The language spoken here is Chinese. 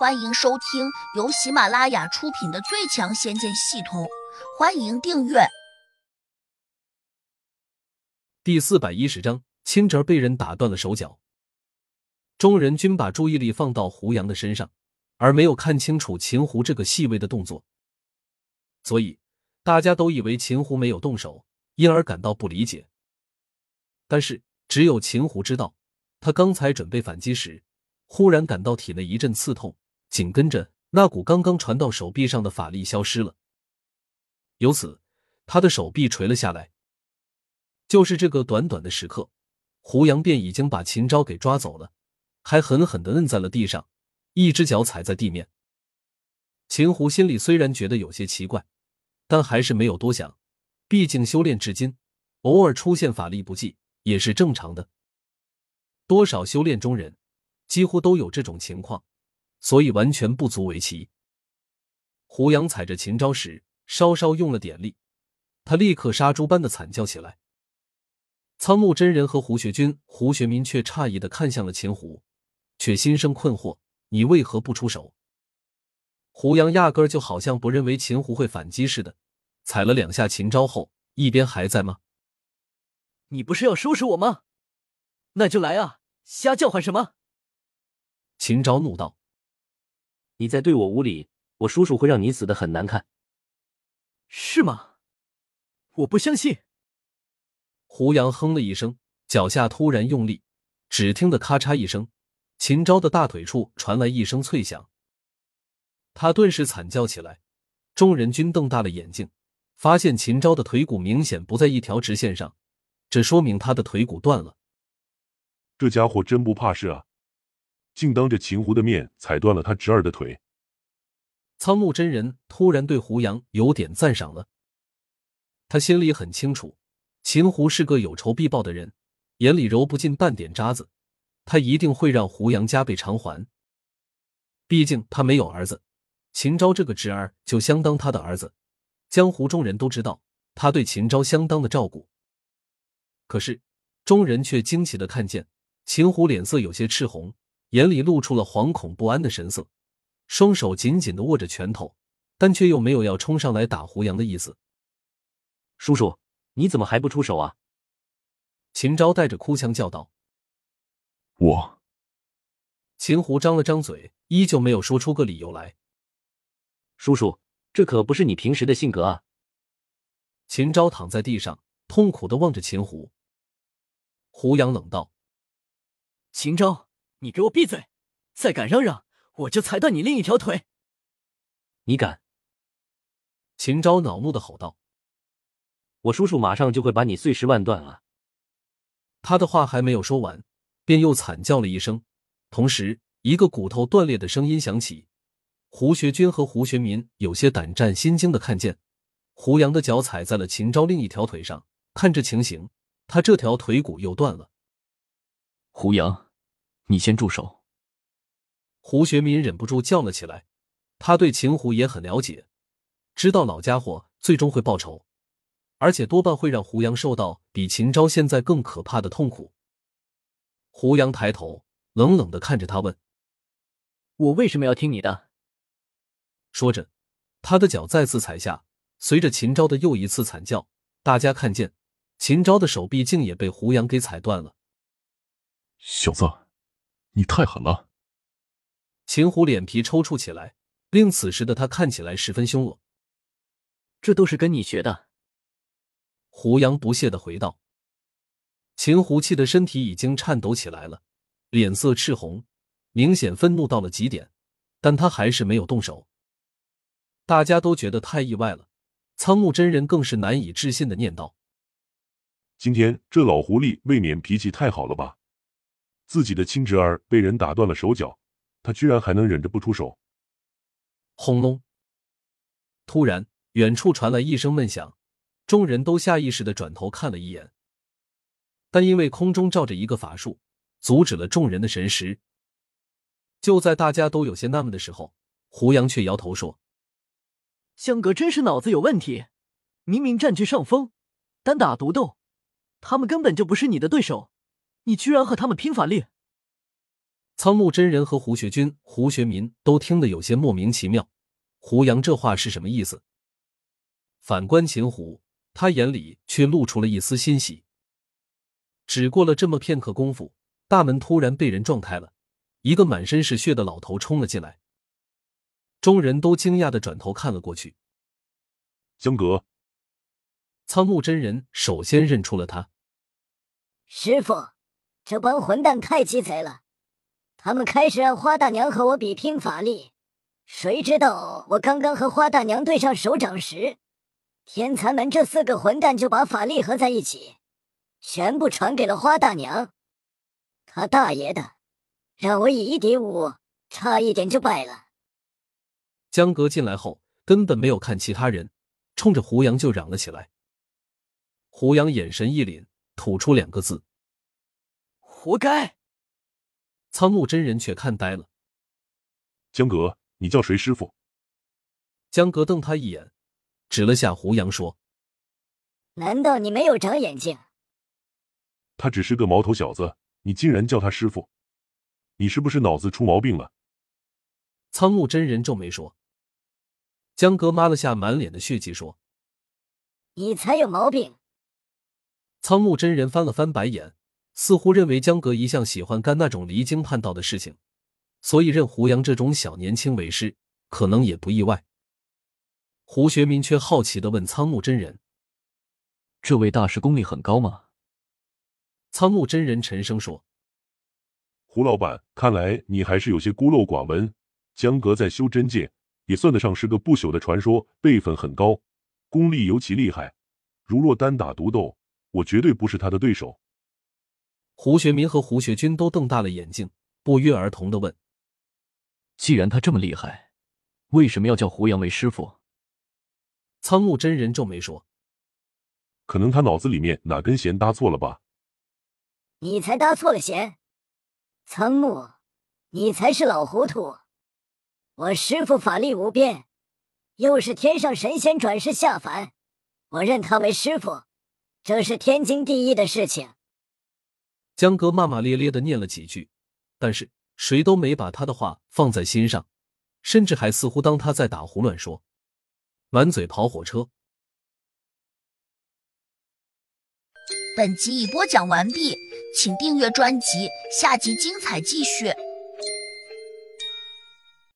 欢迎收听由喜马拉雅出品的《最强仙剑系统》，欢迎订阅。第四百一十章，青侄被人打断了手脚。众人均把注意力放到胡杨的身上，而没有看清楚秦胡这个细微的动作，所以大家都以为秦胡没有动手，因而感到不理解。但是只有秦胡知道，他刚才准备反击时，忽然感到体内一阵刺痛。紧跟着，那股刚刚传到手臂上的法力消失了，由此他的手臂垂了下来。就是这个短短的时刻，胡杨便已经把秦昭给抓走了，还狠狠的摁在了地上，一只脚踩在地面。秦胡心里虽然觉得有些奇怪，但还是没有多想，毕竟修炼至今，偶尔出现法力不济也是正常的。多少修炼中人几乎都有这种情况。所以完全不足为奇。胡杨踩着秦昭时，稍稍用了点力，他立刻杀猪般的惨叫起来。苍木真人和胡学军、胡学民却诧异的看向了秦胡，却心生困惑：你为何不出手？胡杨压根儿就好像不认为秦胡会反击似的，踩了两下秦昭后，一边还在吗？你不是要收拾我吗？那就来啊！瞎叫唤什么？秦昭怒道。你再对我无礼，我叔叔会让你死的很难看。是吗？我不相信。胡杨哼了一声，脚下突然用力，只听得咔嚓一声，秦昭的大腿处传来一声脆响，他顿时惨叫起来。众人均瞪大了眼睛，发现秦昭的腿骨明显不在一条直线上，这说明他的腿骨断了。这家伙真不怕事啊！竟当着秦胡的面踩断了他侄儿的腿。苍木真人突然对胡杨有点赞赏了。他心里很清楚，秦胡是个有仇必报的人，眼里揉不进半点渣子，他一定会让胡杨加倍偿还。毕竟他没有儿子，秦昭这个侄儿就相当他的儿子。江湖中人都知道，他对秦昭相当的照顾。可是众人却惊奇的看见，秦胡脸色有些赤红。眼里露出了惶恐不安的神色，双手紧紧的握着拳头，但却又没有要冲上来打胡杨的意思。叔叔，你怎么还不出手啊？秦昭带着哭腔叫道：“我。”秦胡张了张嘴，依旧没有说出个理由来。叔叔，这可不是你平时的性格啊！秦昭躺在地上，痛苦的望着秦胡。胡杨冷道：“秦昭。”你给我闭嘴！再敢嚷嚷，我就踩断你另一条腿！你敢？秦昭恼怒的吼道：“我叔叔马上就会把你碎尸万段啊！”他的话还没有说完，便又惨叫了一声，同时一个骨头断裂的声音响起。胡学军和胡学民有些胆战心惊的看见胡杨的脚踩在了秦昭另一条腿上，看这情形，他这条腿骨又断了。胡杨。你先住手！胡学民忍不住叫了起来。他对秦胡也很了解，知道老家伙最终会报仇，而且多半会让胡杨受到比秦昭现在更可怕的痛苦。胡杨抬头，冷冷的看着他问：“我为什么要听你的？”说着，他的脚再次踩下，随着秦昭的又一次惨叫，大家看见秦昭的手臂竟也被胡杨给踩断了。小子！你太狠了！秦虎脸皮抽搐起来，令此时的他看起来十分凶恶。这都是跟你学的。胡杨不屑的回道。秦胡气的身体已经颤抖起来了，脸色赤红，明显愤怒到了极点，但他还是没有动手。大家都觉得太意外了，苍木真人更是难以置信的念道：“今天这老狐狸未免脾气太好了吧？”自己的亲侄儿被人打断了手脚，他居然还能忍着不出手。轰隆！突然，远处传来一声闷响，众人都下意识的转头看了一眼，但因为空中罩着一个法术，阻止了众人的神识。就在大家都有些纳闷的时候，胡杨却摇头说：“江哥真是脑子有问题，明明占据上风，单打独斗，他们根本就不是你的对手。”你居然和他们拼法力！苍木真人和胡学军、胡学民都听得有些莫名其妙，胡杨这话是什么意思？反观秦虎，他眼里却露出了一丝欣喜。只过了这么片刻功夫，大门突然被人撞开了，一个满身是血的老头冲了进来。众人都惊讶的转头看了过去，江阁，苍木真人首先认出了他。师傅，这帮混蛋太鸡贼了，他们开始让花大娘和我比拼法力，谁知道我刚刚和花大娘对上手掌时，天残门这四个混蛋就把法力合在一起，全部传给了花大娘。他大爷的，让我以一敌五，差一点就败了。江格进来后，根本没有看其他人，冲着胡杨就嚷了起来。胡杨眼神一凛，吐出两个字：“活该。”苍木真人却看呆了。江格，你叫谁师傅？江格瞪他一眼，指了下胡杨说：“难道你没有长眼睛？他只是个毛头小子，你竟然叫他师傅，你是不是脑子出毛病了？”苍木真人皱眉说。江哥抹了下满脸的血迹，说：“你才有毛病。”苍木真人翻了翻白眼，似乎认为江格一向喜欢干那种离经叛道的事情，所以认胡杨这种小年轻为师，可能也不意外。胡学民却好奇的问苍木真人：“这位大师功力很高吗？”苍木真人沉声说：“胡老板，看来你还是有些孤陋寡闻。江格在修真界。”也算得上是个不朽的传说，辈分很高，功力尤其厉害。如若单打独斗，我绝对不是他的对手。胡学民和胡学军都瞪大了眼睛，不约而同的问：“既然他这么厉害，为什么要叫胡杨为师傅？”苍木真人皱眉说：“可能他脑子里面哪根弦搭错了吧？”你才搭错了弦，苍木，你才是老糊涂。我师父法力无边，又是天上神仙转世下凡，我认他为师傅，这是天经地义的事情。江哥骂骂咧咧的念了几句，但是谁都没把他的话放在心上，甚至还似乎当他在打胡乱说，满嘴跑火车。本集已播讲完毕，请订阅专辑，下集精彩继续。